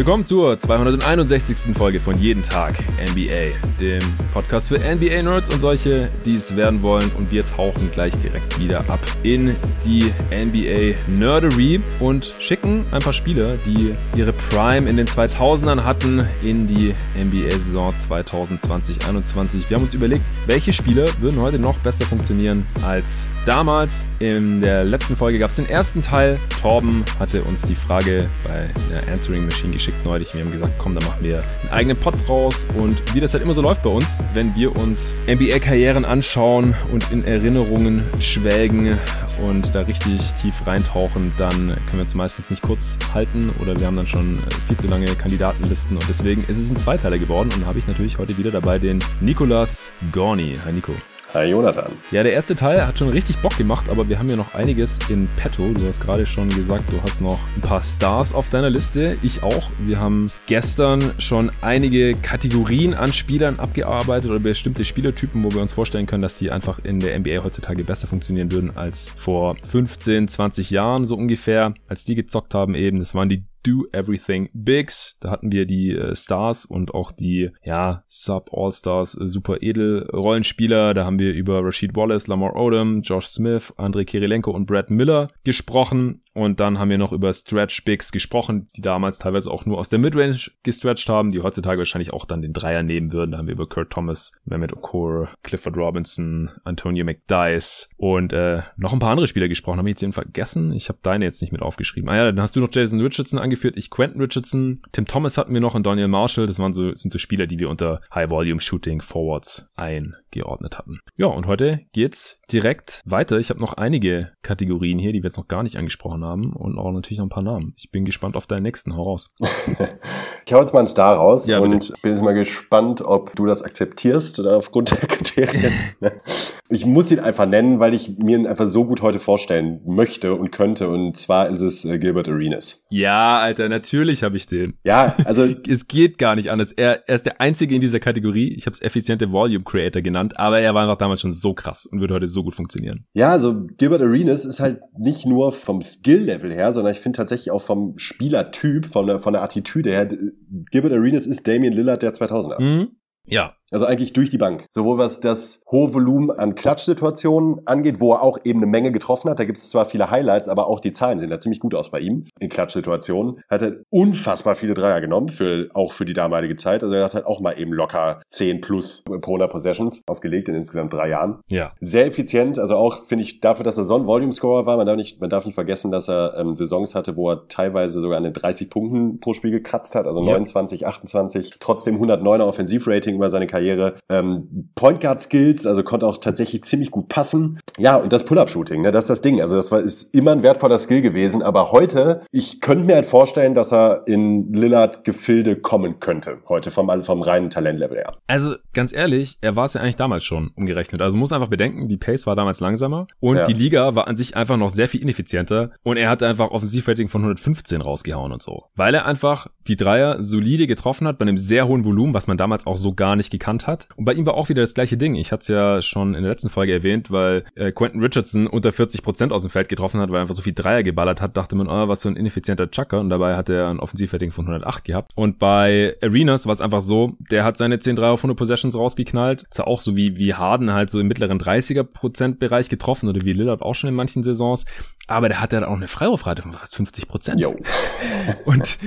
Willkommen zur 261. Folge von Jeden Tag NBA, dem Podcast für NBA-Nerds und solche, die es werden wollen. Und wir tauchen gleich direkt wieder ab in die NBA-Nerdery und schicken ein paar Spieler, die ihre Prime in den 2000ern hatten, in die NBA-Saison 2020-21. Wir haben uns überlegt, welche Spieler würden heute noch besser funktionieren als damals. In der letzten Folge gab es den ersten Teil. Torben hatte uns die Frage bei der Answering Machine geschickt geschickt neulich. Wir haben gesagt, komm, dann machen wir einen eigenen Pod raus. Und wie das halt immer so läuft bei uns, wenn wir uns NBA-Karrieren anschauen und in Erinnerungen schwelgen und da richtig tief reintauchen, dann können wir uns meistens nicht kurz halten oder wir haben dann schon viel zu lange Kandidatenlisten und deswegen ist es ein Zweiteiler geworden und habe ich natürlich heute wieder dabei den Nicolas Gorni. Hi Nico. Hi Jonathan. Ja, der erste Teil hat schon richtig Bock gemacht, aber wir haben ja noch einiges in petto. Du hast gerade schon gesagt, du hast noch ein paar Stars auf deiner Liste. Ich auch. Wir haben gestern schon einige Kategorien an Spielern abgearbeitet oder bestimmte Spielertypen, wo wir uns vorstellen können, dass die einfach in der NBA heutzutage besser funktionieren würden als vor 15, 20 Jahren so ungefähr, als die gezockt haben eben. Das waren die Do Everything Bigs. Da hatten wir die äh, Stars und auch die, ja, Sub-All-Stars, äh, super edel Rollenspieler. Da haben wir über Rashid Wallace, Lamar Odom, Josh Smith, Andrei Kirilenko und Brad Miller gesprochen. Und dann haben wir noch über Stretch Bigs gesprochen, die damals teilweise auch nur aus der Midrange gestretched haben, die heutzutage wahrscheinlich auch dann den Dreier nehmen würden. Da haben wir über Kurt Thomas, Mehmet Okur, Clifford Robinson, Antonio McDice und äh, noch ein paar andere Spieler gesprochen. Haben ich jetzt den vergessen? Ich habe deine jetzt nicht mit aufgeschrieben. Ah ja, dann hast du noch Jason Richardson angeführt, ich Quentin Richardson, Tim Thomas hatten wir noch und Daniel Marshall. Das waren so, sind so Spieler, die wir unter High Volume Shooting Forwards eingeordnet hatten. Ja, und heute geht's direkt weiter. Ich habe noch einige Kategorien hier, die wir jetzt noch gar nicht angesprochen haben und auch natürlich noch ein paar Namen. Ich bin gespannt auf deinen nächsten. Hau raus. ich hau jetzt mal einen Star raus ja, und bitte. bin jetzt mal gespannt, ob du das akzeptierst oder aufgrund der Kriterien. ich muss ihn einfach nennen, weil ich mir ihn einfach so gut heute vorstellen möchte und könnte. Und zwar ist es äh, Gilbert Arenas. Ja, Alter, natürlich habe ich den. Ja, also es geht gar nicht anders. Er, er ist der einzige in dieser Kategorie. Ich habe es effiziente Volume Creator genannt, aber er war einfach damals schon so krass und würde heute so gut funktionieren. Ja, also Gilbert Arenas ist halt nicht nur vom Skill-Level her, sondern ich finde tatsächlich auch vom Spielertyp, von der, von der Attitüde her. Gilbert Arenas ist Damian Lillard der 2000er. Mhm. Ja, also eigentlich durch die Bank. Sowohl was das hohe Volumen an Klatschsituationen angeht, wo er auch eben eine Menge getroffen hat. Da gibt es zwar viele Highlights, aber auch die Zahlen sehen da ziemlich gut aus bei ihm in Klatschsituationen. Hat er unfassbar viele Dreier genommen, für, auch für die damalige Zeit. Also er hat halt auch mal eben locker 10 plus pro 100 Possessions aufgelegt in insgesamt drei Jahren. Ja. Sehr effizient. Also auch, finde ich, dafür, dass er so ein Volume-Scorer war, man darf, nicht, man darf nicht vergessen, dass er ähm, Saisons hatte, wo er teilweise sogar an den 30 Punkten pro Spiel gekratzt hat. Also ja. 29, 28. Trotzdem 109er Offensivrating über seine Karriere. Ähm, Point Guard Skills, also konnte auch tatsächlich ziemlich gut passen. Ja, und das Pull-Up-Shooting, ne, das ist das Ding. Also das war, ist immer ein wertvoller Skill gewesen. Aber heute, ich könnte mir halt vorstellen, dass er in Lillard-Gefilde kommen könnte. Heute vom, vom reinen Talentlevel her. Also ganz ehrlich, er war es ja eigentlich damals schon umgerechnet. Also muss einfach bedenken, die Pace war damals langsamer und ja. die Liga war an sich einfach noch sehr viel ineffizienter und er hatte einfach Offensivrating von 115 rausgehauen und so. Weil er einfach die Dreier solide getroffen hat bei einem sehr hohen Volumen, was man damals auch so gar nicht gekannt hat. Und bei ihm war auch wieder das gleiche Ding. Ich hatte es ja schon in der letzten Folge erwähnt, weil äh, Quentin Richardson unter 40 Prozent aus dem Feld getroffen hat, weil er einfach so viel Dreier geballert hat, dachte man, oh, was für ein ineffizienter Chucker. Und dabei hat er ein Offensivrating von 108 gehabt. Und bei Arenas war es einfach so, der hat seine 10 Dreier auf 100 Possessions rausgeknallt. Ist ja auch so wie, wie Harden halt so im mittleren 30er Prozent Bereich getroffen oder wie Lillard auch schon in manchen Saisons. Aber der hat ja auch eine Freiwurfrate von fast 50 Prozent. Und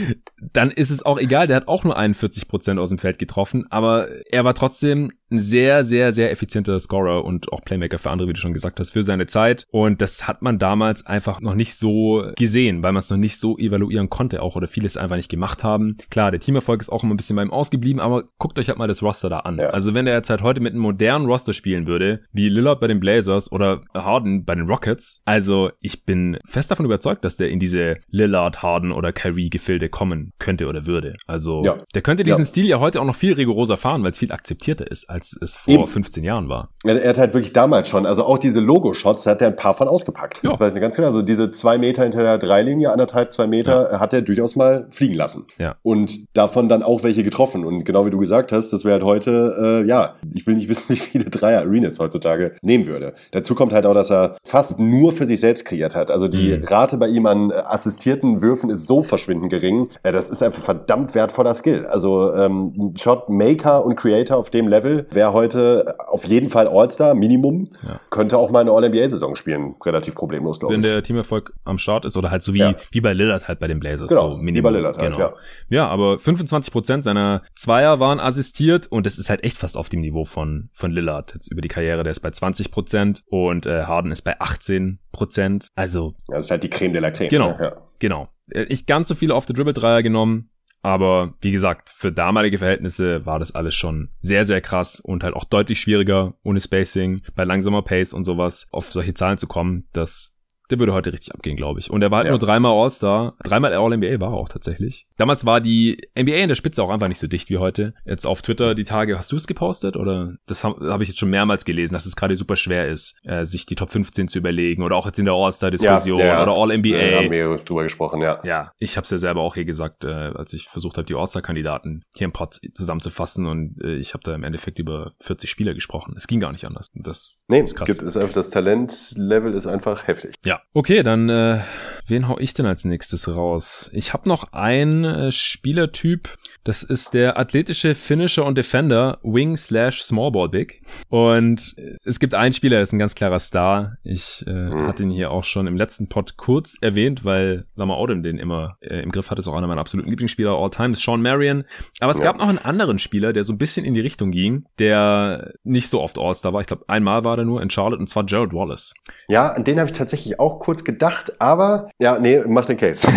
dann ist es auch egal, der hat auch nur 41 Prozent aus dem Feld getroffen, aber er war trotzdem ein sehr, sehr, sehr effizienter Scorer und auch Playmaker für andere, wie du schon gesagt hast, für seine Zeit. Und das hat man damals einfach noch nicht so gesehen, weil man es noch nicht so evaluieren konnte auch oder vieles einfach nicht gemacht haben. Klar, der Teamerfolg ist auch immer ein bisschen beim ausgeblieben, aber guckt euch halt mal das Roster da an. Ja. Also wenn er jetzt halt heute mit einem modernen Roster spielen würde, wie Lillard bei den Blazers oder Harden bei den Rockets, also ich bin fest davon überzeugt, dass der in diese Lillard, Harden oder Kyrie Gefilde kommen könnte oder würde. Also ja. der könnte diesen ja. Stil ja heute auch noch viel rigoroser fahren, weil es viel akzeptierter ist als als es vor Eben. 15 Jahren war. Er, er, hat halt wirklich damals schon, also auch diese Logo-Shots, da hat er ein paar von ausgepackt. Ja. Das weiß ich ganz genau. Also diese zwei Meter hinter der Dreilinie, anderthalb, zwei Meter, ja. hat er durchaus mal fliegen lassen. Ja. Und davon dann auch welche getroffen. Und genau wie du gesagt hast, das wäre halt heute, äh, ja, ich will nicht wissen, wie viele Dreier Arenas heutzutage nehmen würde. Dazu kommt halt auch, dass er fast nur für sich selbst kreiert hat. Also die mhm. Rate bei ihm an assistierten Würfen ist so verschwindend gering. Ja, das ist einfach verdammt wertvoller Skill. Also ähm, Shot Maker und Creator auf dem Level wäre heute auf jeden Fall All-Star, Minimum. Ja. Könnte auch mal eine All-NBA-Saison spielen, relativ problemlos, glaube ich. Wenn der Teamerfolg am Start ist oder halt so wie, ja. wie bei Lillard halt bei den Blazers. Genau, so Minimum. wie bei Lillard halt, genau. ja. Ja, aber 25 Prozent seiner Zweier waren assistiert und das ist halt echt fast auf dem Niveau von, von Lillard jetzt über die Karriere. Der ist bei 20 Prozent und äh, Harden ist bei 18 Prozent. Also. Ja, das ist halt die Creme de la Creme. Genau. Ja. Genau. Äh, ich ganz so viele auf der Dribble-Dreier genommen. Aber wie gesagt, für damalige Verhältnisse war das alles schon sehr, sehr krass und halt auch deutlich schwieriger, ohne Spacing, bei langsamer Pace und sowas auf solche Zahlen zu kommen. Das der würde heute richtig abgehen, glaube ich. Und er war halt ja. nur dreimal All-Star. Dreimal All-NBA war er auch tatsächlich. Damals war die NBA in der Spitze auch einfach nicht so dicht wie heute. Jetzt auf Twitter die Tage, hast du es gepostet? Oder das habe hab ich jetzt schon mehrmals gelesen, dass es gerade super schwer ist, äh, sich die Top 15 zu überlegen. Oder auch jetzt in der All-Star-Diskussion ja, ja. oder All-NBA. Da haben wir drüber gesprochen, ja. Ja, ich habe es ja selber auch hier gesagt, äh, als ich versucht habe, die All-Star-Kandidaten hier im Pod zusammenzufassen. Und äh, ich habe da im Endeffekt über 40 Spieler gesprochen. Es ging gar nicht anders. Das nee, ist krass. Gibt, ist einfach das Talent-Level ist einfach heftig. Ja, okay, dann äh, wen hau ich denn als nächstes raus? Ich habe noch einen äh, Spielertyp, das ist der athletische Finisher und Defender, Wing slash Smallball Big. Und äh, es gibt einen Spieler, der ist ein ganz klarer Star. Ich äh, mhm. hatte ihn hier auch schon im letzten Pod kurz erwähnt, weil Lama Odom den immer äh, im Griff hat. Ist auch einer meiner absoluten Lieblingsspieler all time, ist Sean Marion. Aber es ja. gab noch einen anderen Spieler, der so ein bisschen in die Richtung ging, der nicht so oft All-Star war. Ich glaube, einmal war der nur in Charlotte und zwar Jared Wallace. Ja, an den habe ich tatsächlich auch kurz gedacht, aber ja, nee, mach den Case.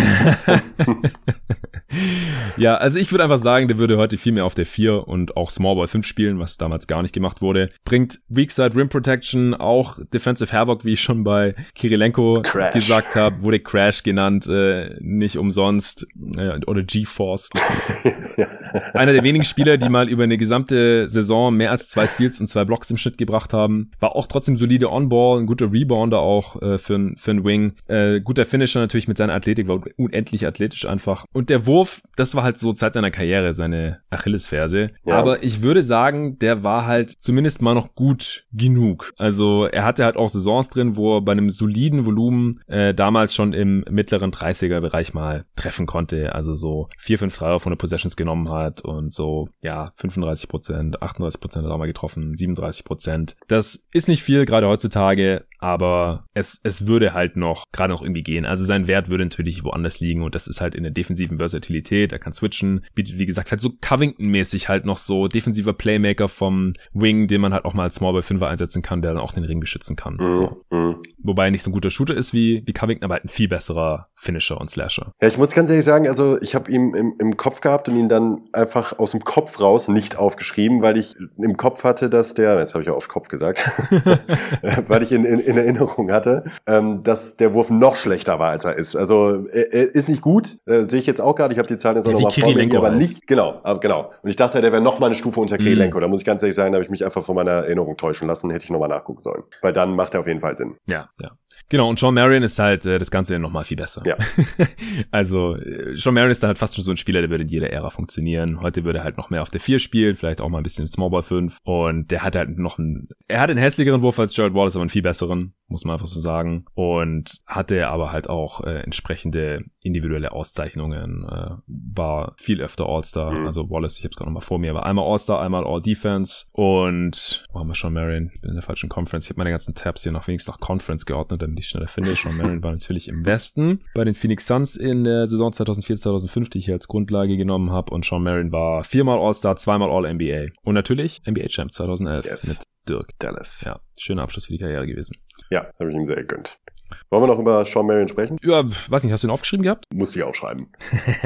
ja, also ich würde einfach sagen, der würde heute viel mehr auf der 4 und auch Small Ball 5 spielen, was damals gar nicht gemacht wurde. Bringt Weakside Rim Protection, auch Defensive Havoc, wie ich schon bei Kirilenko Crash. gesagt habe, wurde Crash genannt, äh, nicht umsonst, äh, oder G-Force. Einer der wenigen Spieler, die mal über eine gesamte Saison mehr als zwei Steals und zwei Blocks im Schnitt gebracht haben. War auch trotzdem solide On-Ball, ein guter Rebounder auch äh, für, für einen Wing. Äh, guter Finisher natürlich mit seiner Athletik, war unendlich athletisch einfach. Und der Wurf, das war halt so Zeit seiner Karriere seine Achillesferse. Ja. Aber ich würde sagen, der war halt zumindest mal noch gut genug. Also er hatte halt auch Saisons drin, wo er bei einem soliden Volumen äh, damals schon im mittleren 30er-Bereich mal treffen konnte. Also so 4, 5 Dreier von der Possessions genommen hat und so, ja, 35 Prozent, 38 Prozent hat er mal getroffen, 37 Prozent. Das ist nicht viel, gerade heutzutage, aber es, es würde halt noch, gerade noch irgendwie gehen. Also sein Wert würde natürlich woanders liegen und das ist halt in der defensiven Versatilität. Er kann switchen, bietet wie gesagt halt so Covington-mäßig halt noch so defensiver Playmaker vom Wing, den man halt auch mal als Small Ball 5 einsetzen kann, der dann auch den Ring beschützen kann. Mhm. So. Mhm. Wobei er nicht so ein guter Shooter ist wie, wie Covington, aber halt ein viel besserer Finisher und Slasher. Ja, ich muss ganz ehrlich sagen, also ich habe ihn im, im Kopf gehabt und ihn dann einfach aus dem Kopf raus nicht aufgeschrieben, weil ich im Kopf hatte, dass der, jetzt habe ich ja auf Kopf gesagt, weil ich in, in, in Erinnerung hatte, ähm, dass der Wurf noch schlechter war, als er ist. Also er, er ist nicht gut, äh, sehe ich jetzt auch gerade. Ich habe die Zahlen jetzt ja, nochmal vor mir, aber nicht, genau, aber genau. Und ich dachte, der wäre noch mal eine Stufe unter Kirilenko. Mhm. Da muss ich ganz ehrlich sagen, da habe ich mich einfach von meiner Erinnerung täuschen lassen, hätte ich nochmal nachgucken sollen. Weil dann macht er auf jeden Fall Sinn. Ja, ja. Genau, und Sean Marion ist halt äh, das Ganze nochmal viel besser. Ja. also, äh, Sean Marion ist dann halt fast schon so ein Spieler, der würde in jeder Ära funktionieren. Heute würde er halt noch mehr auf der 4 spielen, vielleicht auch mal ein bisschen Smallball 5. Und der hat halt noch einen, er hat einen hässlicheren Wurf als Jared Wallace, aber einen viel besseren, muss man einfach so sagen. Und hatte aber halt auch äh, entsprechende individuelle Auszeichnungen, äh, war viel öfter All-Star. Mhm. Also Wallace, ich habe es gerade nochmal vor mir, war einmal All-Star, einmal All-Defense. Und, wo haben wir Sean Marion? Ich bin in der falschen Conference. Ich habe meine ganzen Tabs hier noch wenigstens nach Conference geordnet, ich schneller finde. Sean Marion war natürlich im Westen. Bei den Phoenix Suns in der Saison 2004-2005, die ich hier als Grundlage genommen habe. Und Sean Marion war viermal All-Star, zweimal All-NBA. Und natürlich NBA-Champ 2011 yes. mit Dirk. Dallas. Ja, schöner Abschluss für die Karriere gewesen. Ja, habe ich ihm sehr gegönnt. Wollen wir noch über Sean Marion sprechen? Ja, weiß nicht, hast du ihn aufgeschrieben gehabt? Muss ich aufschreiben.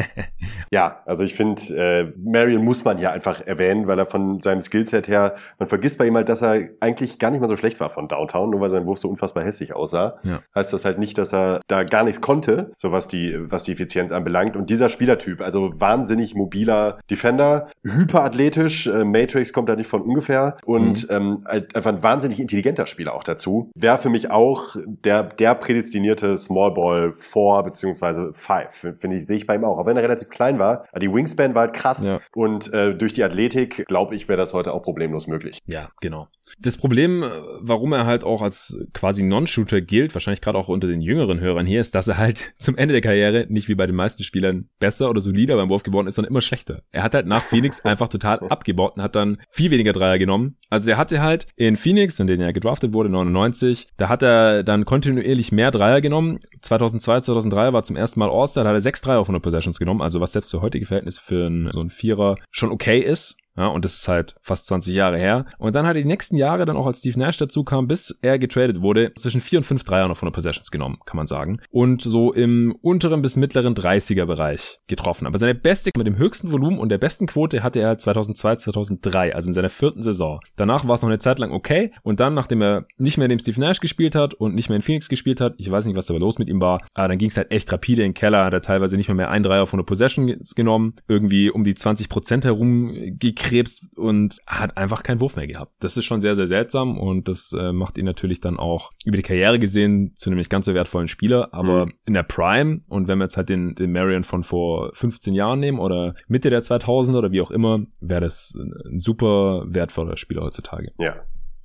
ja, also ich finde, äh, Marion muss man hier einfach erwähnen, weil er von seinem Skillset her, man vergisst bei ihm halt, dass er eigentlich gar nicht mal so schlecht war von Downtown, nur weil sein Wurf so unfassbar hässlich aussah. Ja. Heißt das halt nicht, dass er da gar nichts konnte, so was die, was die Effizienz anbelangt. Und dieser Spielertyp, also wahnsinnig mobiler Defender, hyperathletisch, äh, Matrix kommt da nicht von ungefähr und mhm. ähm, halt einfach ein wahnsinnig intelligenter Spieler auch dazu. Wäre für mich auch der, der prädestinierte Small Ball 4 beziehungsweise 5, finde ich, sehe ich bei ihm auch. Auch wenn er relativ klein war, die Wingspan war halt krass ja. und äh, durch die Athletik, glaube ich, wäre das heute auch problemlos möglich. Ja, genau. Das Problem, äh, warum er halt auch als quasi Non-Shooter gilt, wahrscheinlich gerade auch unter den jüngeren Hörern hier, ist, dass er halt zum Ende der Karriere nicht wie bei den meisten Spielern besser oder solider beim Wurf geworden ist, sondern immer schlechter. Er hat halt nach Phoenix einfach total abgebaut und hat dann viel weniger Dreier genommen. Also der hatte halt in Phoenix, in denen er gedraftet wurde, 99, da hat er dann kontinuierlich mehr Dreier genommen. 2002, 2003 war zum ersten Mal All-Star, da hat er sechs Dreier auf 100 Possessions genommen, also was selbst für heutige Verhältnisse für einen, so ein Vierer schon okay ist. Ja, und das ist halt fast 20 Jahre her. Und dann hat er die nächsten Jahre dann auch als Steve Nash dazu kam, bis er getradet wurde, zwischen 4 und 5 Dreier noch von der Possessions genommen, kann man sagen. Und so im unteren bis mittleren 30er Bereich getroffen. Aber seine beste mit dem höchsten Volumen und der besten Quote hatte er 2002, 2003, also in seiner vierten Saison. Danach war es noch eine Zeit lang okay. Und dann, nachdem er nicht mehr in dem Steve Nash gespielt hat und nicht mehr in Phoenix gespielt hat, ich weiß nicht, was da los mit ihm war, aber dann ging es halt echt rapide in den Keller, hat er teilweise nicht mehr mehr ein Dreier von der Possessions genommen, irgendwie um die 20% herum gekrebst und hat einfach keinen Wurf mehr gehabt. Das ist schon sehr, sehr seltsam und das äh, macht ihn natürlich dann auch über die Karriere gesehen zu einem nicht ganz so wertvollen Spieler, aber mhm. in der Prime und wenn wir jetzt halt den, den Marion von vor 15 Jahren nehmen oder Mitte der 2000 oder wie auch immer, wäre das ein super wertvoller Spieler heutzutage. Ja,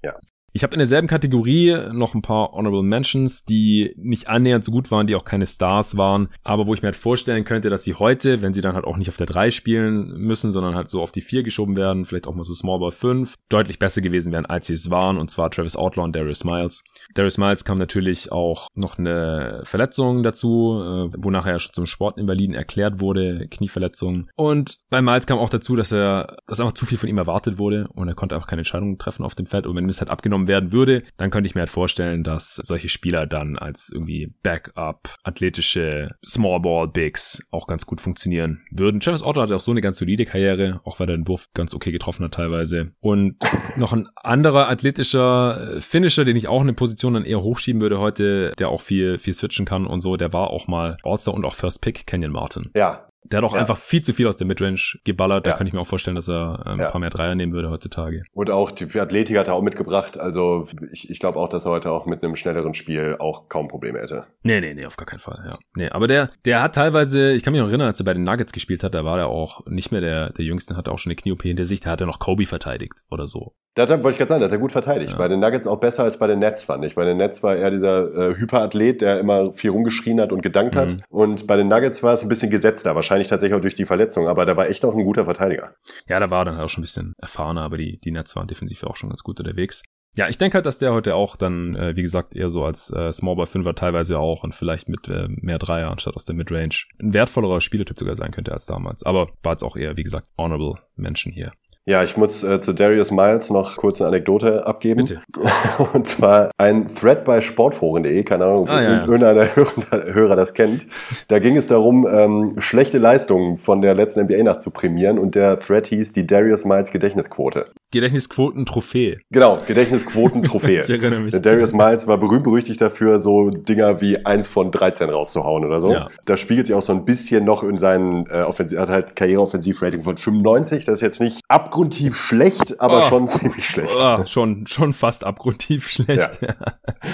ja. Ich habe in derselben Kategorie noch ein paar Honorable Mentions, die nicht annähernd so gut waren, die auch keine Stars waren, aber wo ich mir halt vorstellen könnte, dass sie heute, wenn sie dann halt auch nicht auf der 3 spielen müssen, sondern halt so auf die 4 geschoben werden, vielleicht auch mal so Small Ball 5, deutlich besser gewesen wären, als sie es waren, und zwar Travis Outlaw und Darius Miles. Darius Miles kam natürlich auch noch eine Verletzung dazu, äh, wonach er ja schon zum Sportinvaliden erklärt wurde, Knieverletzung. Und bei Miles kam auch dazu, dass er, dass einfach zu viel von ihm erwartet wurde und er konnte einfach keine Entscheidungen treffen auf dem Feld und wenn es halt abgenommen werden würde, dann könnte ich mir halt vorstellen, dass solche Spieler dann als irgendwie Backup, athletische Small Ball Bigs auch ganz gut funktionieren würden. Travis Otto hatte auch so eine ganz solide Karriere, auch weil er den Wurf ganz okay getroffen hat teilweise. Und noch ein anderer athletischer Finisher, den ich auch in eine Position dann eher hochschieben würde heute, der auch viel, viel switchen kann und so, der war auch mal All-Star und auch First Pick, Kenyon Martin. Ja, der hat auch ja. einfach viel zu viel aus der Midrange geballert. Da ja. kann ich mir auch vorstellen, dass er ähm, ja. ein paar mehr Dreier nehmen würde heutzutage. Und auch die Athletik hat er auch mitgebracht. Also ich, ich glaube auch, dass er heute auch mit einem schnelleren Spiel auch kaum Probleme hätte. Nee, nee, nee, auf gar keinen Fall. Ja. Nee, aber der, der hat teilweise, ich kann mich noch erinnern, als er bei den Nuggets gespielt hat, da war er auch nicht mehr der, der Jüngste, hatte auch schon eine Knie-OP hinter sich, da hat er noch Kobe verteidigt oder so. Da wollte ich gerade sagen, da hat er gut verteidigt. Ja. Bei den Nuggets auch besser als bei den Nets, fand ich. Bei den Nets war er dieser äh, Hyperathlet, der immer viel rumgeschrien hat und gedankt mhm. hat. Und bei den Nuggets war es ein bisschen gesetzter, wahrscheinlich tatsächlich auch durch die Verletzung, aber da war echt noch ein guter Verteidiger. Ja, da war dann auch schon ein bisschen erfahrener, aber die, die Nets waren defensiv auch schon ganz gut unterwegs. Ja, ich denke halt, dass der heute auch dann, äh, wie gesagt, eher so als äh, Small Ball 5er teilweise auch und vielleicht mit äh, mehr Dreier anstatt aus der Midrange ein wertvollerer Spielertyp sogar sein könnte als damals. Aber war jetzt auch eher, wie gesagt, honorable Menschen hier. Ja, ich muss äh, zu Darius Miles noch kurz eine Anekdote abgeben. Bitte. Und zwar ein Thread bei sportforen.de, keine Ahnung, ob ah, ja, irgendeiner Hörer, Hörer das kennt. Da ging es darum, ähm, schlechte Leistungen von der letzten NBA-Nacht zu prämieren und der Thread hieß die Darius Miles Gedächtnisquote. Gedächtnisquoten-Trophäe. Genau, Gedächtnisquoten-Trophäe. ich erinnere mich. Der Darius Miles war berühmt-berüchtigt dafür, so Dinger wie eins von 13 rauszuhauen oder so. Ja. Da spiegelt sich auch so ein bisschen noch in seinen äh, Offensiv, hat halt Karriere-Offensiv-Rating von 95. Das ist jetzt nicht ab abgrundtief schlecht, aber oh. schon ziemlich schlecht. Oh, schon, schon fast abgrundtief schlecht. Ja.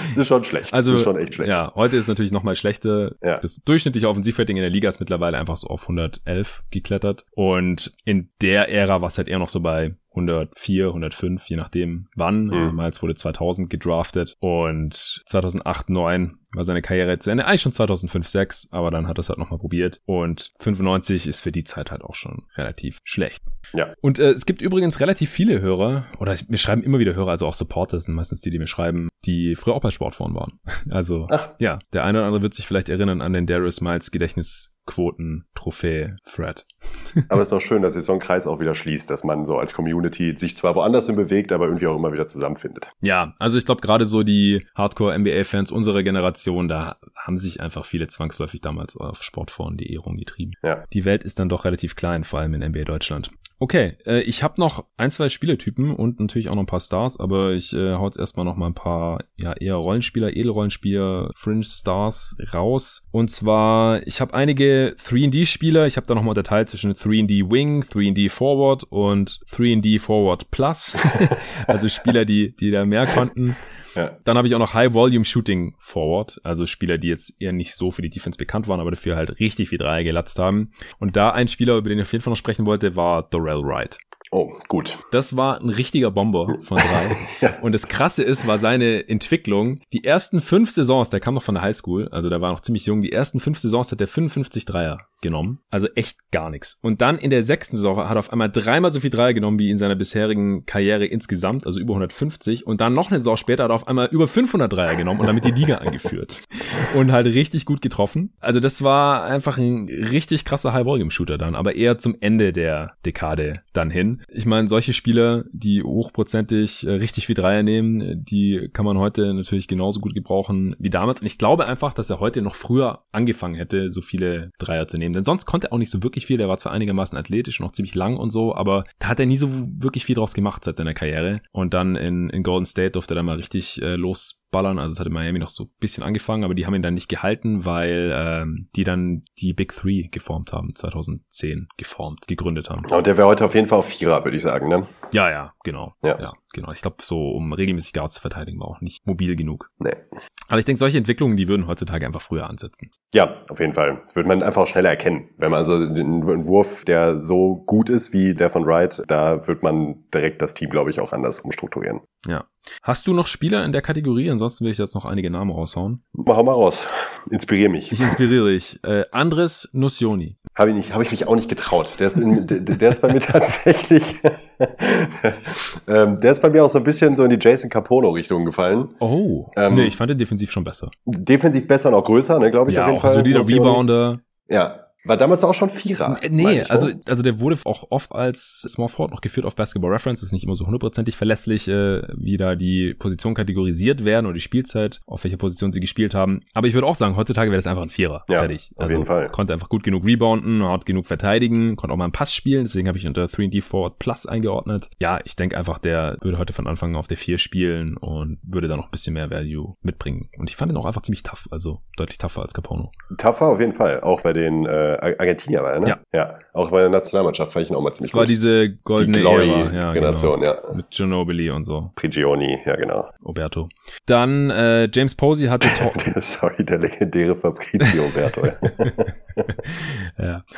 Es ist schon schlecht. Also, ist schon echt schlecht. Ja, heute ist natürlich noch mal schlechter. Ja. Das durchschnittliche Offensivrating in der Liga ist mittlerweile einfach so auf 111 geklettert. Und in der Ära war es halt eher noch so bei 104, 105, je nachdem wann. Mhm. Miles wurde 2000 gedraftet und 2008, 9 war seine Karriere zu Ende. Eigentlich schon 2005, 6, aber dann hat er es halt nochmal probiert. Und 95 ist für die Zeit halt auch schon relativ schlecht. Ja. Und äh, es gibt übrigens relativ viele Hörer, oder wir schreiben immer wieder Hörer, also auch Supporters sind meistens die, die mir schreiben, die früher auch bei Sportforen waren. Also, Ach. ja, der eine oder andere wird sich vielleicht erinnern an den Darius Miles Gedächtnis Quoten-Trophäe-Thread. Aber es ist doch schön, dass sich so ein Kreis auch wieder schließt, dass man so als Community sich zwar woanders hin bewegt, aber irgendwie auch immer wieder zusammenfindet. Ja, also ich glaube gerade so die Hardcore-NBA-Fans unserer Generation, da haben sich einfach viele zwangsläufig damals auf sportforen.de rumgetrieben. Ja. Die Welt ist dann doch relativ klein, vor allem in NBA Deutschland. Okay, äh, ich habe noch ein, zwei Spielertypen und natürlich auch noch ein paar Stars, aber ich äh, hau jetzt erstmal noch mal ein paar ja eher Rollenspieler, Edelrollenspieler, Fringe Stars raus. Und zwar, ich habe einige 3D-Spieler, ich habe da noch mal unterteilt zwischen 3D Wing, 3D Forward und 3D Forward Plus. also Spieler, die, die da mehr konnten. Ja. Dann habe ich auch noch High Volume Shooting Forward, also Spieler, die jetzt eher nicht so für die Defense bekannt waren, aber dafür halt richtig viel Dreier gelatzt haben. Und da ein Spieler, über den ich auf jeden Fall noch sprechen wollte, war Dorell Wright. Oh, gut. Das war ein richtiger Bomber von drei. ja. Und das Krasse ist, war seine Entwicklung. Die ersten fünf Saisons, der kam noch von der Highschool, also der war noch ziemlich jung, die ersten fünf Saisons hat er 55 Dreier genommen. Also echt gar nichts. Und dann in der sechsten Saison hat er auf einmal dreimal so viel Dreier genommen wie in seiner bisherigen Karriere insgesamt, also über 150. Und dann noch eine Saison später hat er auf einmal über 500 Dreier genommen und damit die Liga angeführt. Und halt richtig gut getroffen. Also das war einfach ein richtig krasser High-Volume-Shooter dann, aber eher zum Ende der Dekade dann hin. Ich meine, solche Spieler, die hochprozentig äh, richtig viel Dreier nehmen, die kann man heute natürlich genauso gut gebrauchen wie damals. Und ich glaube einfach, dass er heute noch früher angefangen hätte, so viele Dreier zu nehmen. Denn sonst konnte er auch nicht so wirklich viel. Er war zwar einigermaßen athletisch und auch ziemlich lang und so, aber da hat er nie so wirklich viel draus gemacht seit seiner Karriere. Und dann in, in Golden State durfte er dann mal richtig äh, los ballern. Also es hatte Miami noch so ein bisschen angefangen, aber die haben ihn dann nicht gehalten, weil ähm, die dann die Big Three geformt haben, 2010 geformt, gegründet haben. Und der wäre heute auf jeden Fall auf Vierer, würde ich sagen, ne? Ja, ja, genau. Ja, ja genau. Ich glaube, so um regelmäßig Guards zu verteidigen, war auch nicht mobil genug. Nee. Aber ich denke, solche Entwicklungen, die würden heutzutage einfach früher ansetzen. Ja, auf jeden Fall. Würde man einfach schneller erkennen. Wenn man also einen Wurf, der so gut ist wie der von Wright, da wird man direkt das Team, glaube ich, auch anders umstrukturieren. Ja. Hast du noch Spieler in der Kategorie? Ansonsten will ich jetzt noch einige Namen raushauen. Hau mal raus. Inspiriere mich. Ich inspiriere dich. Äh, Andres Nussioni. Habe ich, nicht, hab ich mich auch nicht getraut. Der ist, in, der, der ist bei mir tatsächlich, ähm, der ist bei mir auch so ein bisschen so in die Jason Capono-Richtung gefallen. Oh, ähm, nee, ich fand den defensiv schon besser. Defensiv besser und auch größer, ne, glaube ich ja, auf jeden auch Fall. solider Rebounder. Ja, war damals auch schon Vierer. Nee, ich, also, also der wurde auch oft als Small Forward noch geführt auf Basketball Reference. Ist nicht immer so hundertprozentig verlässlich, äh, wie da die Position kategorisiert werden oder die Spielzeit, auf welcher Position sie gespielt haben. Aber ich würde auch sagen, heutzutage wäre das einfach ein Vierer. Ja, Fertig. Also, auf jeden Fall. Konnte einfach gut genug rebounden, hat genug verteidigen, konnte auch mal einen Pass spielen. Deswegen habe ich unter 3D Forward Plus eingeordnet. Ja, ich denke einfach, der würde heute von Anfang an auf der 4 spielen und würde da noch ein bisschen mehr Value mitbringen. Und ich fand ihn auch einfach ziemlich tough, also deutlich tougher als Capono. Tougher auf jeden Fall. Auch bei den äh, Argentinier war er, ne? Ja. ja. Auch bei der Nationalmannschaft fand ich ihn auch mal ziemlich Das war diese goldene Die Ära, ja, Generation, genau. ja. Mit Ginobili und so. Prigioni, ja genau. Oberto. Dann äh, James Posey hatte Sorry, der legendäre Fabrizio Oberto. ja.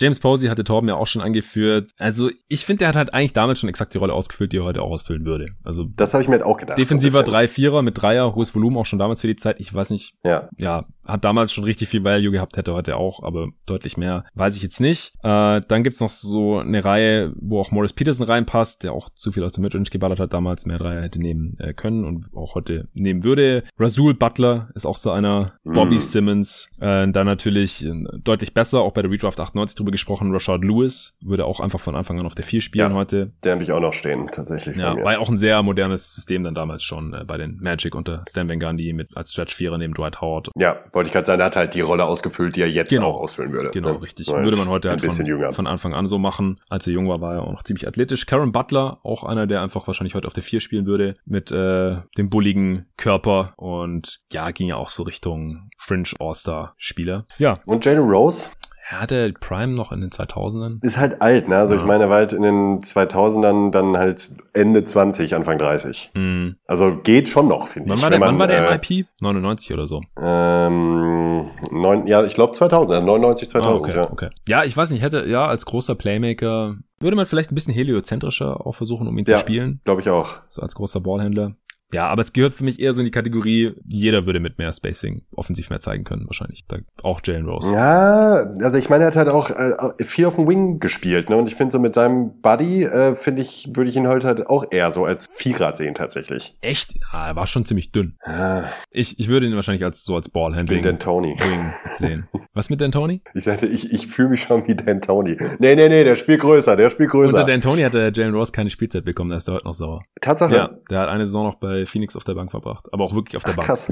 James Posey hatte Torben ja auch schon angeführt. Also ich finde, der hat halt eigentlich damals schon exakt die Rolle ausgefüllt, die er heute auch ausfüllen würde. Also das habe ich mir halt auch gedacht. Defensiver 3-4er mit Dreier, hohes Volumen auch schon damals für die Zeit. Ich weiß nicht. Ja. Ja, hat damals schon richtig viel Value gehabt, hätte heute auch, aber deutlich mehr. Weiß ich jetzt nicht. Äh, dann gibt's noch so eine Reihe, wo auch Morris Peterson reinpasst, der auch zu viel aus der Midrange geballert hat, damals mehr Dreier hätte nehmen äh, können und auch heute nehmen würde. Rasul Butler ist auch so einer. Mm. Bobby Simmons. Äh, dann natürlich äh, deutlich besser, auch bei der Redraft 98 drüber gesprochen, Rashard Lewis würde auch einfach von Anfang an auf der 4 spielen ja, heute. Der habe ich auch noch stehen, tatsächlich. Ja, war ja auch ein sehr modernes System dann damals schon äh, bei den Magic unter Stan Van Gundy mit als Stretch Vierer neben Dwight Howard. Ja, wollte ich gerade sagen, er hat halt die Rolle ausgefüllt, die er jetzt genau. auch ausfüllen würde. Genau, ne? richtig. Weil würde man heute halt von, von, Anfang an so machen. Als er jung war, war er auch noch ziemlich athletisch. Karen Butler, auch einer, der einfach wahrscheinlich heute auf der 4 spielen würde, mit äh, dem bulligen Körper und ja, ging ja auch so Richtung Fringe All-Star-Spieler. Ja. Und Jalen Rose? Er hatte Prime noch in den 2000ern. Ist halt alt, ne? Also ja. ich meine, er war halt in den 2000ern dann halt Ende 20, Anfang 30. Mhm. Also geht schon noch, finde ich. War der, man, wann war der äh, MIP? 99 oder so? Ähm, neun, ja, ich glaube 2000, 99, 2000. Ah, okay, ja. okay. Ja, ich weiß nicht, hätte, ja, als großer Playmaker würde man vielleicht ein bisschen heliozentrischer auch versuchen, um ihn ja, zu spielen. glaube ich auch. So als großer Ballhändler. Ja, aber es gehört für mich eher so in die Kategorie, jeder würde mit mehr Spacing offensiv mehr zeigen können, wahrscheinlich. Da, auch Jalen Rose. Ja, also ich meine, er hat halt auch äh, viel auf dem Wing gespielt, ne? Und ich finde so mit seinem Buddy, äh, finde ich, würde ich ihn heute halt auch eher so als Vierer sehen tatsächlich. Echt? Ah, er war schon ziemlich dünn. Ah. Ich, ich würde ihn wahrscheinlich als so als Ballhandling Dan Tony. Wing sehen. Was mit Dan Tony? Ich sagte, ich, ich fühle mich schon wie Dan Tony. Nee, nee, nee, der spielt größer, der spielt größer. Unter Dan Tony hat der Jalen Rose keine Spielzeit bekommen, da ist er heute noch sauer. Tatsache? Ja, der hat eine Saison noch bei Phoenix auf der Bank verbracht, aber auch wirklich auf der Ach, Bank. Krass.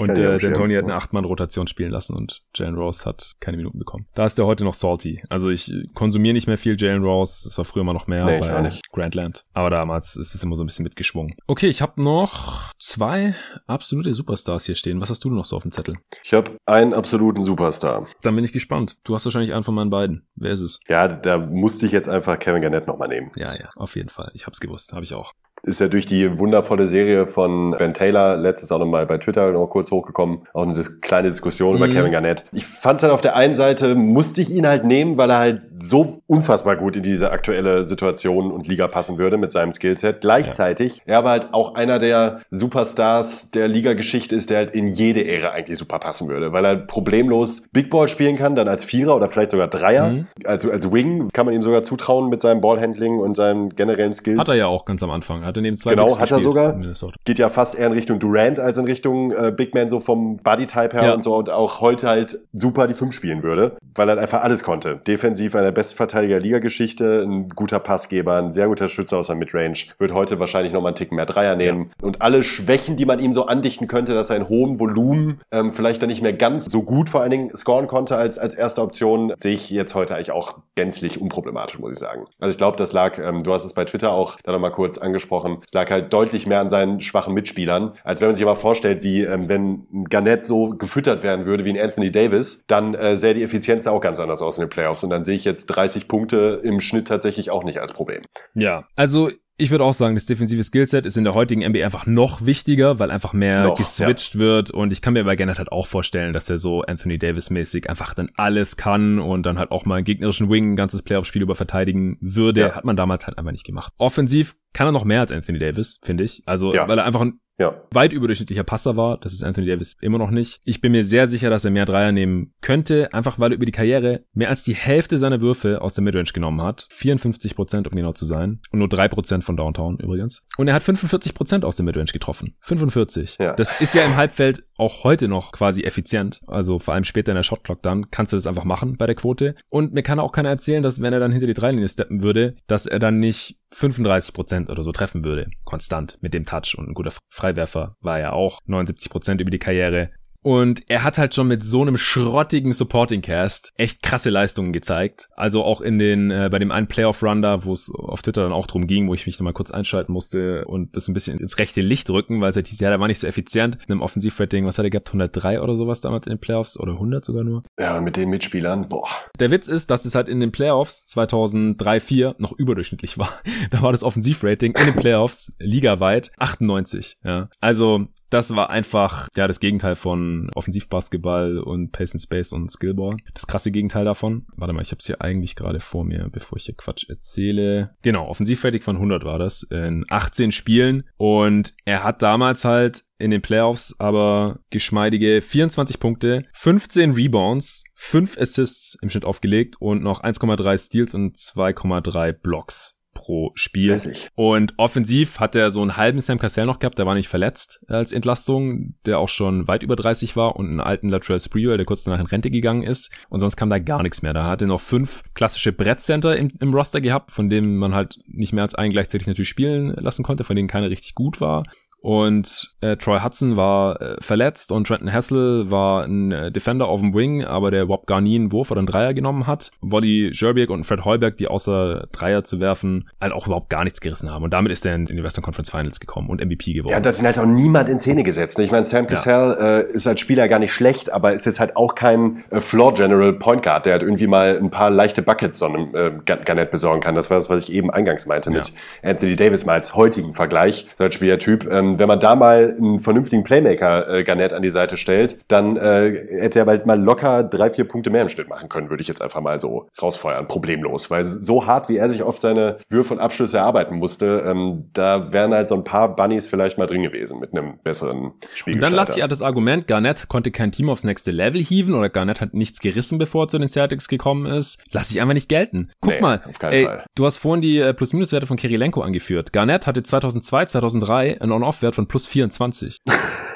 und äh, Dan Tony hat eine acht Mann Rotation spielen lassen und Jalen Rose hat keine Minuten bekommen. Da ist der heute noch salty. Also ich konsumiere nicht mehr viel Jalen Rose, das war früher immer noch mehr nee, bei Grandland, aber damals ist es immer so ein bisschen mitgeschwungen. Okay, ich habe noch zwei absolute Superstars hier stehen. Was hast du noch so auf dem Zettel? Ich habe einen absoluten Superstar. Dann bin ich gespannt. Du hast wahrscheinlich einen von meinen beiden. Wer ist es? Ja, da musste ich jetzt einfach Kevin Garnett nochmal nehmen. Ja, ja, auf jeden Fall. Ich hab's gewusst, habe ich auch ist ja durch die wundervolle Serie von Ben Taylor letztes auch nochmal bei Twitter noch kurz hochgekommen. Auch eine kleine Diskussion mhm. über Kevin Garnett. Ich fand halt auf der einen Seite, musste ich ihn halt nehmen, weil er halt so unfassbar gut in diese aktuelle Situation und Liga passen würde mit seinem Skillset. Gleichzeitig, ja. er aber halt auch einer der Superstars der Liga-Geschichte ist, der halt in jede Ära eigentlich super passen würde, weil er problemlos Big Ball spielen kann, dann als Vierer oder vielleicht sogar Dreier. Mhm. Also als Wing kann man ihm sogar zutrauen mit seinem Ballhandling und seinem generellen Skills. Hat er ja auch ganz am Anfang. Hat er neben zwei Genau, hat er sogar. Geht ja fast eher in Richtung Durant als in Richtung äh, Big Man so vom Bodytype her ja. und so und auch heute halt super die fünf spielen würde, weil er einfach alles konnte. Defensiv einer der besten Verteidiger Liga-Geschichte, ein guter Passgeber, ein sehr guter Schütze aus der Midrange, wird heute wahrscheinlich nochmal einen Ticken mehr Dreier nehmen. Ja. Und alle Schwächen, die man ihm so andichten könnte, dass er in hohem Volumen ähm, vielleicht dann nicht mehr ganz so gut vor allen Dingen scoren konnte als, als erste Option, sehe ich jetzt heute eigentlich auch gänzlich unproblematisch, muss ich sagen. Also ich glaube, das lag, ähm, du hast es bei Twitter auch da nochmal kurz angesprochen, es lag halt deutlich mehr an seinen schwachen Mitspielern, als wenn man sich aber vorstellt, wie ähm, wenn Garnett so gefüttert werden würde wie ein Anthony Davis, dann äh, sähe die Effizienz auch ganz anders aus in den Playoffs und dann sehe ich jetzt 30 Punkte im Schnitt tatsächlich auch nicht als Problem. Ja, also ich würde auch sagen, das defensive Skillset ist in der heutigen NBA einfach noch wichtiger, weil einfach mehr noch, geswitcht ja. wird. Und ich kann mir bei Gennett halt auch vorstellen, dass er so Anthony Davis-mäßig einfach dann alles kann und dann halt auch mal einen gegnerischen Wing ein ganzes Playoff-Spiel über verteidigen würde. Ja. Hat man damals halt einfach nicht gemacht. Offensiv kann er noch mehr als Anthony Davis, finde ich. Also, ja. weil er einfach ein ja. weit überdurchschnittlicher Passer war. Das ist Anthony Davis immer noch nicht. Ich bin mir sehr sicher, dass er mehr Dreier nehmen könnte, einfach weil er über die Karriere mehr als die Hälfte seiner Würfe aus der Midrange genommen hat. 54 Prozent, um genau zu sein. Und nur drei Prozent von Downtown übrigens. Und er hat 45 Prozent aus der Midrange getroffen. 45. Ja. Das ist ja im Halbfeld auch heute noch quasi effizient. Also vor allem später in der Shotclock dann kannst du das einfach machen bei der Quote. Und mir kann auch keiner erzählen, dass wenn er dann hinter die Dreilinie steppen würde, dass er dann nicht 35 Prozent oder so treffen würde. Konstant mit dem Touch und ein guter Freiwerfer war er auch 79 Prozent über die Karriere. Und er hat halt schon mit so einem schrottigen Supporting Cast echt krasse Leistungen gezeigt. Also auch in den, äh, bei dem einen Playoff Run da, wo es auf Twitter dann auch drum ging, wo ich mich nochmal kurz einschalten musste und das ein bisschen ins rechte Licht rücken, weil es halt hieß, ja, der war nicht so effizient. In einem Offensivrating, was hat er gehabt? 103 oder sowas damals in den Playoffs oder 100 sogar nur? Ja, mit den Mitspielern, boah. Der Witz ist, dass es halt in den Playoffs 2003, 4 noch überdurchschnittlich war. da war das Offensivrating in den Playoffs ligaweit 98, ja. Also das war einfach ja das Gegenteil von Offensivbasketball und Pace and Space und Skillball. Das krasse Gegenteil davon. Warte mal, ich habe es hier eigentlich gerade vor mir, bevor ich hier Quatsch erzähle. Genau, Offensivrating von 100 war das in 18 Spielen und er hat damals halt in den Playoffs aber geschmeidige 24 Punkte, 15 Rebounds, 5 Assists im Schnitt aufgelegt und noch 1,3 Steals und 2,3 Blocks pro Spiel. Und offensiv hat er so einen halben Sam Cassell noch gehabt, der war nicht verletzt als Entlastung, der auch schon weit über 30 war und einen alten Lateral Sprewell, der kurz danach in Rente gegangen ist. Und sonst kam da gar nichts mehr. Da hat er noch fünf klassische Brettcenter im, im Roster gehabt, von denen man halt nicht mehr als einen gleichzeitig natürlich spielen lassen konnte, von denen keiner richtig gut war. Und äh, Troy Hudson war äh, verletzt und Trenton Hassel war ein äh, Defender auf dem Wing, aber der Wop Garni einen Wurf oder einen Dreier genommen hat. Wally Jerbiak und Fred Heuberg, die außer Dreier zu werfen, halt auch überhaupt gar nichts gerissen haben. Und damit ist er in, die Western Conference Finals gekommen und MVP geworden. Ja, da hat ihn halt auch niemand in Szene gesetzt. Ne? Ich meine, Sam Cassell ja. äh, ist als Spieler gar nicht schlecht, aber ist jetzt halt auch kein äh, Floor General Point Guard, der halt irgendwie mal ein paar leichte Buckets so einem äh, Garnett besorgen kann. Das war das, was ich eben eingangs meinte ja. mit Anthony Davis mal als heutigen Vergleich. So ein Spielertyp. Ähm, ähm, wenn man da mal einen vernünftigen Playmaker äh, Garnett an die Seite stellt, dann äh, hätte er bald mal locker drei, vier Punkte mehr im Schnitt machen können, würde ich jetzt einfach mal so rausfeuern, problemlos. Weil so hart, wie er sich oft seine Würfe und Abschlüsse erarbeiten musste, ähm, da wären halt so ein paar Bunnies vielleicht mal drin gewesen mit einem besseren Spiel. Und dann lasse ich ja das Argument, Garnett konnte kein Team aufs nächste Level hieven oder Garnett hat nichts gerissen, bevor er zu den Celtics gekommen ist, lasse ich einfach nicht gelten. Guck nee, mal, ey, du hast vorhin die äh, Plus-Minus-Werte von Kirilenko angeführt. Garnett hatte 2002, 2003 einen On-Off-Wert von plus 24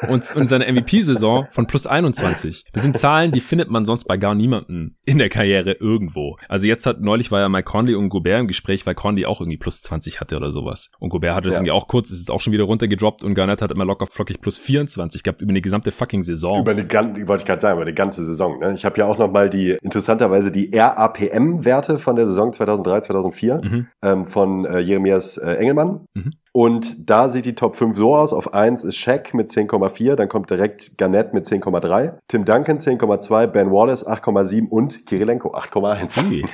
und, und seine MVP-Saison von plus 21. Das sind Zahlen, die findet man sonst bei gar niemandem in der Karriere irgendwo. Also jetzt hat, neulich war ja Mike Conley und Gobert im Gespräch, weil Conley auch irgendwie plus 20 hatte oder sowas. Und Gobert hatte das ja. irgendwie auch kurz, ist jetzt auch schon wieder runtergedroppt und Garnett hat immer locker flockig plus 24 gehabt über eine gesamte fucking Saison. Über die ganze, wollte ich gerade sagen, über die ganze Saison. Ne? Ich habe ja auch noch mal die, interessanterweise die RAPM-Werte von der Saison 2003, 2004 mhm. ähm, von äh, Jeremias äh, Engelmann. Mhm. Und da sieht die Top 5 so aus. Auf 1 ist Shaq mit 10,4, dann kommt direkt Garnett mit 10,3, Tim Duncan 10,2, Ben Wallace 8,7 und Kirilenko 8,1.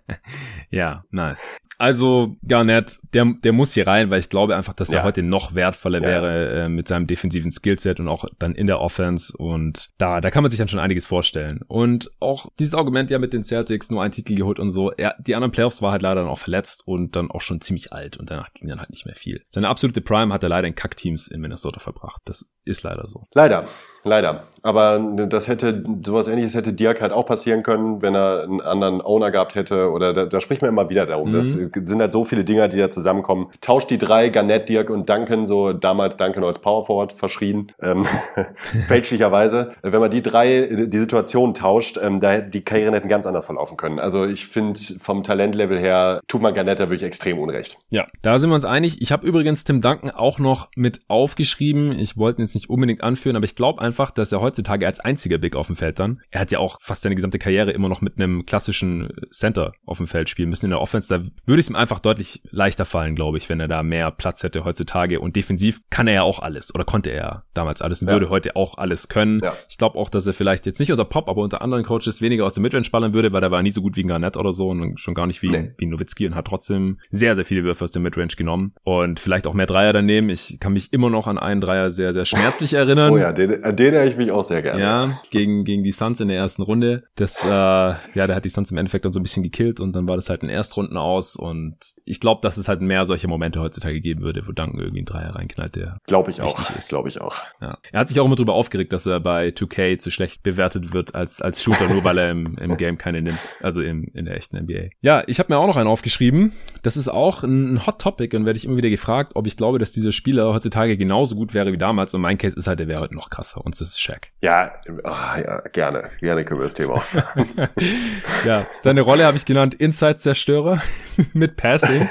ja, nice. Also Garnett, der, der muss hier rein, weil ich glaube einfach, dass ja. er heute noch wertvoller ja. wäre äh, mit seinem defensiven Skillset und auch dann in der Offense. Und da, da kann man sich dann schon einiges vorstellen. Und auch dieses Argument ja mit den Celtics, nur einen Titel geholt und so. Er, die anderen Playoffs war halt leider dann auch verletzt und dann auch schon ziemlich alt und danach ging dann halt nicht mehr viel. Seine absolute Prime hat er leider in Kackteams in Minnesota verbracht. Das ist leider so. Leider. Leider. Aber das hätte, sowas ähnliches hätte Dirk halt auch passieren können, wenn er einen anderen Owner gehabt hätte. Oder da, da spricht man immer wieder darum. Mhm. Das sind halt so viele Dinger, die da zusammenkommen. Tauscht die drei, Garnett, Dirk und Duncan, so damals Duncan als Power Forward verschrien, ähm, fälschlicherweise. Wenn man die drei, die Situation tauscht, ähm, da hätte die Karrieren hätten ganz anders verlaufen können. Also ich finde, vom Talentlevel her tut man Garnett da wirklich extrem unrecht. Ja, da sind wir uns einig. Ich habe übrigens Tim Duncan auch noch mit aufgeschrieben. Ich wollte ihn jetzt nicht unbedingt anführen, aber ich glaube einfach, dass er heutzutage als einziger Big auf dem Feld dann, er hat ja auch fast seine gesamte Karriere immer noch mit einem klassischen Center auf dem Feld spielen müssen in der Offense. Da würde es ihm einfach deutlich leichter fallen, glaube ich, wenn er da mehr Platz hätte heutzutage. Und defensiv kann er ja auch alles oder konnte er damals alles und ja. würde heute auch alles können. Ja. Ich glaube auch, dass er vielleicht jetzt nicht unter Pop, aber unter anderen Coaches weniger aus dem Midrange ballern würde, weil er war nie so gut wie Garnett oder so und schon gar nicht wie, nee. wie Nowitzki und hat trotzdem sehr, sehr viele Würfe aus dem Midrange genommen und vielleicht auch mehr Dreier daneben. Ich kann mich immer noch an einen Dreier sehr, sehr schmerzlich erinnern. Oh ja, den, an den erinnere ich mich auch sehr gerne. Ja, gegen, gegen die Suns in der ersten Runde. Das, äh, ja, der hat die Suns im Endeffekt dann so ein bisschen gekillt und dann war das halt ein Erstrunden aus und ich glaube, dass es halt mehr solche Momente heutzutage geben würde, wo Duncan irgendwie einen Dreier reinknallt, der Glaube ich auch. Ist. Glaube ich auch. Ja. Er hat sich auch immer drüber aufgeregt, dass er bei 2K zu schlecht bewertet wird als, als Shooter, nur weil er im, im Game keine nimmt. Also im, in der echten NBA. Ja, ich habe mir auch noch einen aufgeschrieben. Das ist auch ein Hot Topic und werde ich immer wieder gefragt, ob ich glaube, dass dieser Spieler heutzutage genauso gut wäre wie damals. Und mein Case ist halt, der wäre heute noch krasser. Und das ist Shaq. Ja, oh, ja gerne. Gerne können wir das Thema Ja, seine Rolle habe ich genannt Inside-Zerstörer mit Passing.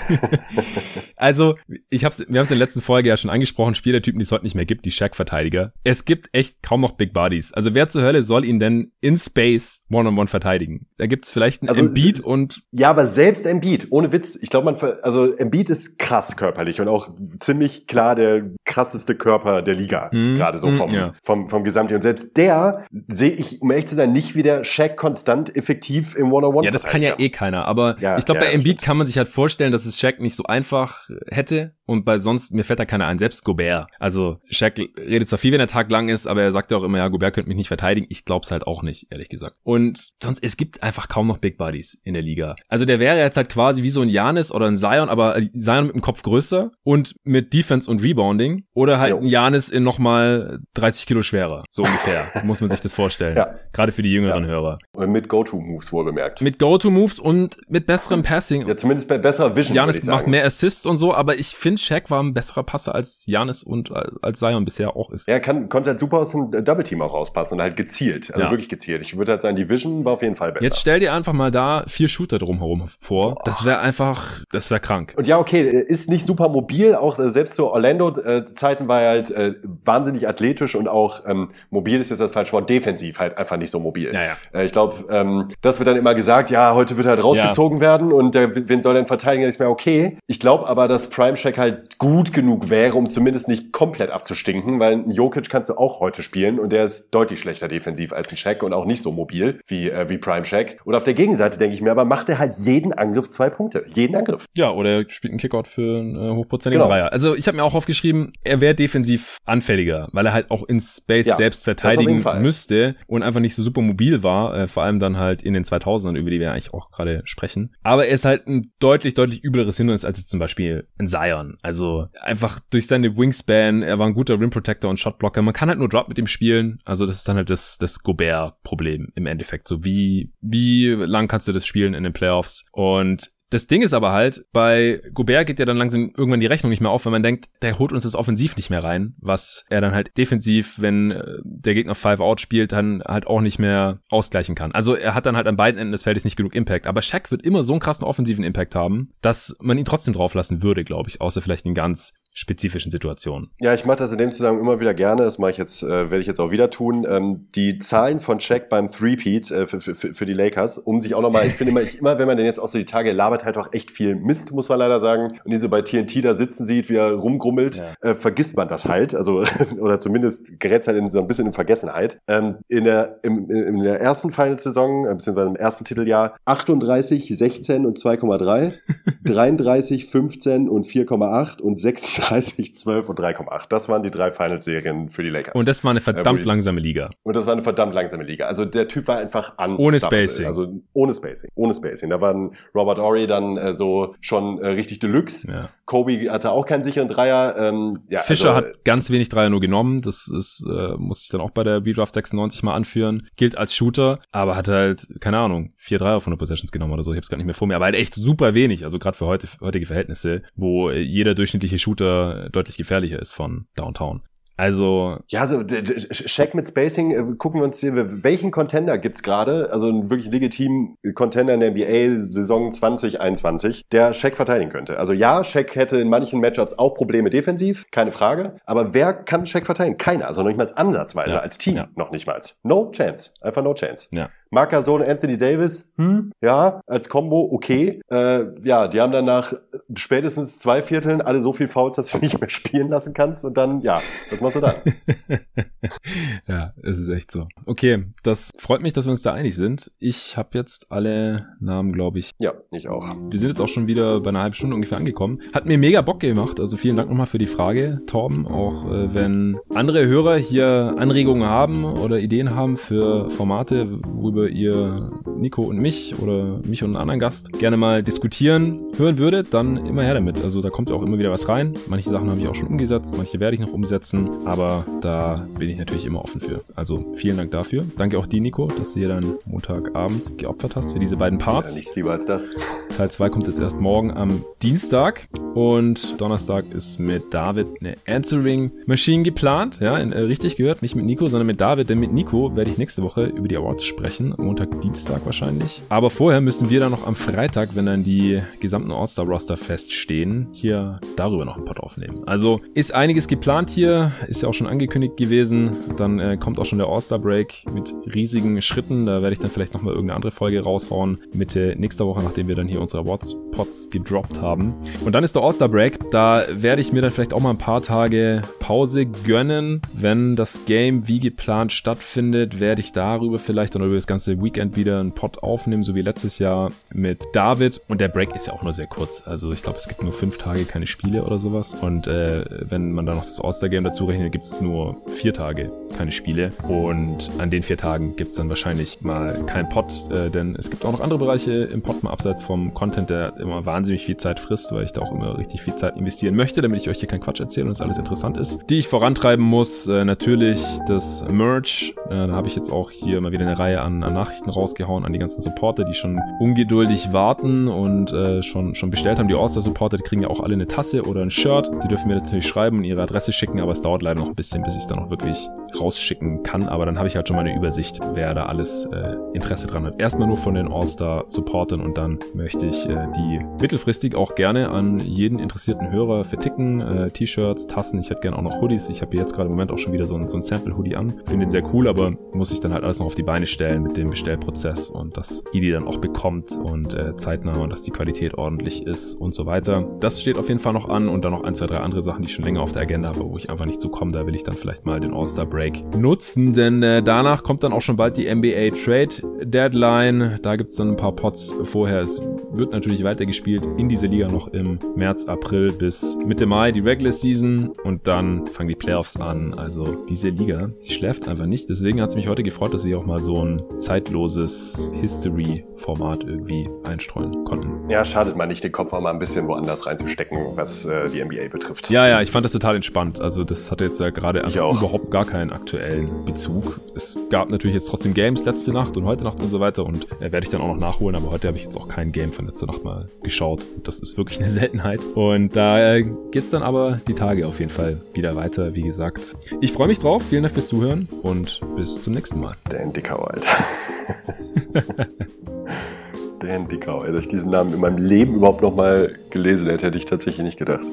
also, ich hab's, wir haben es in der letzten Folge ja schon angesprochen, Spielertypen, die es heute nicht mehr gibt, die Shaq-Verteidiger. Es gibt echt kaum noch Big Bodies. Also wer zur Hölle soll ihn denn in Space One-on-One -on -one verteidigen? Da gibt's vielleicht einen also, Embiid und... Ja, aber selbst Embiid, ohne Witz. Ich glaube, man, also Embiid ist krass körperlich und auch ziemlich klar der krasseste Körper der Liga. Mm, gerade so vom, mm, ja. vom, vom Gesamten. Und selbst der sehe ich, um ehrlich zu sein, nicht wie der Shaq konstant effektiv im One-on-One. Ja, das kann ja eh keiner. Aber ja, ich glaube, ja, bei Embiid kann man sich halt vorstellen, dass es Shaq nicht so einfach hätte. Und bei sonst, mir fällt da keiner ein, selbst Gobert. Also Shaq redet zwar viel, wenn der Tag lang ist, aber er sagt ja auch immer, ja, Gobert könnte mich nicht verteidigen. Ich glaub's halt auch nicht, ehrlich gesagt. Und sonst, es gibt einfach kaum noch Big Buddies in der Liga. Also der wäre jetzt halt quasi wie so ein Janis oder ein Zion, aber Zion mit dem Kopf größer und mit Defense und Rebounding. Oder halt jo. ein Janis in nochmal 30 Kilo schwerer. So ungefähr. muss man sich das vorstellen. Ja. Gerade für die jüngeren ja. Hörer. Und mit Go-To-Moves wohl bemerkt. Mit Go-To-Moves und mit besserem Passing. Ja, zumindest bei besserer Vision. Janis macht mehr Assists und so, aber ich finde, Shaq war ein besserer Passer als Janis und äh, als Zion bisher auch ist. Er kann, konnte halt super aus dem Double Team auch rauspassen und halt gezielt. Also ja. wirklich gezielt. Ich würde halt sagen, die Vision war auf jeden Fall besser. Jetzt stell dir einfach mal da vier Shooter drumherum vor. Oh. Das wäre einfach, das wäre krank. Und ja, okay, ist nicht super mobil. Auch äh, selbst zu Orlando-Zeiten war er halt äh, wahnsinnig athletisch und auch ähm, mobil ist jetzt das falsche Wort, defensiv halt einfach nicht so mobil. Ja, ja. Äh, ich glaube, ähm, das wird dann immer gesagt, ja, heute wird halt rausgezogen ja. werden und der, wen soll denn verteidigen? ist mir okay. Ich glaube aber, dass Prime Check halt gut genug wäre, um zumindest nicht komplett abzustinken, weil ein Jokic kannst du auch heute spielen und der ist deutlich schlechter defensiv als ein Shaq und auch nicht so mobil wie, äh, wie Prime Shaq. Und auf der Gegenseite denke ich mir, aber macht er halt jeden Angriff zwei Punkte. Jeden Angriff. Ja, oder er spielt einen Kickout für einen äh, hochprozentigen genau. Dreier. Also ich habe mir auch aufgeschrieben, er wäre defensiv anfälliger, weil er halt auch in Space ja, selbst verteidigen müsste und einfach nicht so super mobil war, äh, vor allem dann halt in den 2000ern, über die wir eigentlich auch gerade sprechen. Aber er ist halt ein deutlich, deutlich übleres Hindernis als jetzt zum Beispiel ein Zion. Also einfach durch seine Wingspan, er war ein guter Rim Protector und Shotblocker. Man kann halt nur Drop mit ihm spielen. Also das ist dann halt das, das Gobert-Problem im Endeffekt. So wie, wie lang kannst du das spielen in den Playoffs? Und das Ding ist aber halt, bei Gobert geht ja dann langsam irgendwann die Rechnung nicht mehr auf, wenn man denkt, der holt uns das offensiv nicht mehr rein, was er dann halt defensiv, wenn äh, der Gegner Five Out spielt, dann halt auch nicht mehr ausgleichen kann. Also er hat dann halt an beiden Enden des Feldes nicht genug Impact. Aber Shaq wird immer so einen krassen offensiven Impact haben, dass man ihn trotzdem drauflassen würde, glaube ich, außer vielleicht in ganz spezifischen Situationen. Ja, ich mache das in dem Zusammenhang immer wieder gerne. Das mache ich jetzt, äh, werde ich jetzt auch wieder tun. Ähm, die Zahlen von Check beim Threepeat äh, für, für, für die Lakers, um sich auch nochmal, ich finde immer, ich, immer, wenn man den jetzt auch so die Tage labert, halt auch echt viel Mist, muss man leider sagen. Und ihn so bei TNT da sitzen sieht, wie er rumgrummelt, ja. äh, vergisst man das halt. Also, oder zumindest gerät halt in so ein bisschen in Vergessenheit. Ähm, in der, im, in der ersten Finals-Saison, äh, beziehungsweise im ersten Titeljahr, 38, 16 und 2,3, 33, 15 und 4,8 und 6 30, 12 und 3,8. Das waren die drei Finals-Serien für die Lakers. Und das war eine verdammt äh, langsame Liga. Und das war eine verdammt langsame Liga. Also der Typ war einfach an. Ohne Spacing. Also ohne Spacing. Ohne Spacing. Da waren Robert Ory dann äh, so schon äh, richtig Deluxe. Ja. Kobe hatte auch keinen sicheren Dreier. Ähm, ja, Fischer also, hat ganz wenig Dreier nur genommen. Das ist, äh, muss ich dann auch bei der Redraft 96 mal anführen. Gilt als Shooter, aber hat halt, keine Ahnung, vier Dreier von der Possessions genommen oder so. Ich hab's gar nicht mehr vor mir. Aber halt echt super wenig. Also gerade für heute, heutige Verhältnisse, wo jeder durchschnittliche Shooter Shooter deutlich gefährlicher ist von Downtown. Also. Ja, also Check mit Spacing, äh, gucken wir uns hier, welchen Contender gibt's gerade, also einen wirklich legitimen Contender in der NBA Saison 2021, der Shaq verteidigen könnte. Also ja, Shaq hätte in manchen Matchups auch Probleme defensiv, keine Frage. Aber wer kann Shaq verteidigen? Keiner. Also noch nicht mal ansatzweise, ja. als Team ja. noch nicht mal. No chance. Einfach no chance. Ja. Mark Gasol Anthony Davis, hm, ja, als Combo okay. Äh, ja, die haben dann nach spätestens zwei Vierteln alle so viel Fouls, dass du nicht mehr spielen lassen kannst und dann, ja, was machst du dann? ja, es ist echt so. Okay, das freut mich, dass wir uns da einig sind. Ich habe jetzt alle Namen, glaube ich. Ja, ich auch. Wir sind jetzt auch schon wieder bei einer halben Stunde ungefähr angekommen. Hat mir mega Bock gemacht, also vielen Dank nochmal für die Frage, Torben. Auch äh, wenn andere Hörer hier Anregungen haben oder Ideen haben für Formate, worüber worüber ihr Nico und mich oder mich und einen anderen Gast gerne mal diskutieren hören würdet, dann immer her damit. Also da kommt auch immer wieder was rein. Manche Sachen habe ich auch schon umgesetzt, manche werde ich noch umsetzen, aber da bin ich natürlich immer offen für. Also vielen Dank dafür. Danke auch dir, Nico, dass du hier deinen Montagabend geopfert hast für diese beiden Parts. Ja, nichts lieber als das. Teil 2 kommt jetzt erst morgen am Dienstag und Donnerstag ist mit David eine Answering Machine geplant. Ja, äh, richtig gehört, nicht mit Nico, sondern mit David, denn mit Nico werde ich nächste Woche über die Awards sprechen Montag, Dienstag wahrscheinlich. Aber vorher müssen wir dann noch am Freitag, wenn dann die gesamten All-Star-Roster feststehen, hier darüber noch ein Pod aufnehmen. Also ist einiges geplant hier, ist ja auch schon angekündigt gewesen. Dann äh, kommt auch schon der All-Star-Break mit riesigen Schritten. Da werde ich dann vielleicht nochmal irgendeine andere Folge raushauen. Mitte nächster Woche, nachdem wir dann hier unsere Awards-Pods gedroppt haben. Und dann ist der All-Star-Break. Da werde ich mir dann vielleicht auch mal ein paar Tage Pause gönnen. Wenn das Game wie geplant stattfindet, werde ich darüber vielleicht dann über das ganze ganze Weekend wieder einen Pod aufnehmen, so wie letztes Jahr mit David. Und der Break ist ja auch nur sehr kurz. Also ich glaube, es gibt nur fünf Tage keine Spiele oder sowas. Und äh, wenn man dann noch das All-Star-Game dazu rechnet, gibt es nur vier Tage keine Spiele. Und an den vier Tagen gibt es dann wahrscheinlich mal keinen Pod, äh, denn es gibt auch noch andere Bereiche im Pod, mal abseits vom Content, der immer wahnsinnig viel Zeit frisst, weil ich da auch immer richtig viel Zeit investieren möchte, damit ich euch hier keinen Quatsch erzähle und es alles interessant ist. Die ich vorantreiben muss, äh, natürlich das Merch. Äh, da habe ich jetzt auch hier mal wieder eine Reihe an an Nachrichten rausgehauen an die ganzen Supporter, die schon ungeduldig warten und äh, schon, schon bestellt haben. Die All-Star-Supporter, kriegen ja auch alle eine Tasse oder ein Shirt. Die dürfen mir natürlich schreiben und ihre Adresse schicken, aber es dauert leider noch ein bisschen, bis ich es dann auch wirklich rausschicken kann. Aber dann habe ich halt schon mal eine Übersicht, wer da alles äh, Interesse dran hat. Erstmal nur von den All-Star-Supportern und dann möchte ich äh, die mittelfristig auch gerne an jeden interessierten Hörer verticken. Äh, T-Shirts, Tassen. Ich hätte gerne auch noch Hoodies. Ich habe jetzt gerade im Moment auch schon wieder so ein, so ein Sample-Hoodie an. Finde den sehr cool, aber muss ich dann halt alles noch auf die Beine stellen mit dem Bestellprozess und dass ihr die dann auch bekommt und äh, zeitnah und dass die Qualität ordentlich ist und so weiter. Das steht auf jeden Fall noch an und dann noch ein, zwei, drei andere Sachen, die ich schon länger auf der Agenda habe, wo ich einfach nicht zukomme. Da will ich dann vielleicht mal den All-Star Break nutzen, denn äh, danach kommt dann auch schon bald die NBA Trade Deadline. Da gibt's dann ein paar Pots vorher. Es wird natürlich weitergespielt in dieser Liga noch im März, April bis Mitte Mai die Regular Season und dann fangen die Playoffs an. Also diese Liga, sie schläft einfach nicht. Deswegen hat es mich heute gefreut, dass wir auch mal so ein zeitloses History-Format irgendwie einstreuen konnten. Ja, schadet mal nicht, den Kopf auch mal ein bisschen woanders reinzustecken, was äh, die NBA betrifft. Ja, ja, ich fand das total entspannt. Also das hatte jetzt ja gerade überhaupt gar keinen aktuellen Bezug. Es gab natürlich jetzt trotzdem Games letzte Nacht und heute Nacht und so weiter und äh, werde ich dann auch noch nachholen, aber heute habe ich jetzt auch kein Game von letzter Nacht mal geschaut. Das ist wirklich eine Seltenheit. Und da äh, geht's dann aber die Tage auf jeden Fall wieder weiter, wie gesagt. Ich freue mich drauf. Vielen Dank fürs Zuhören und bis zum nächsten Mal. Dan Dickau, Alter. Dan Dickau, dass ich diesen Namen in meinem Leben überhaupt noch mal gelesen hätte, hätte ich tatsächlich nicht gedacht.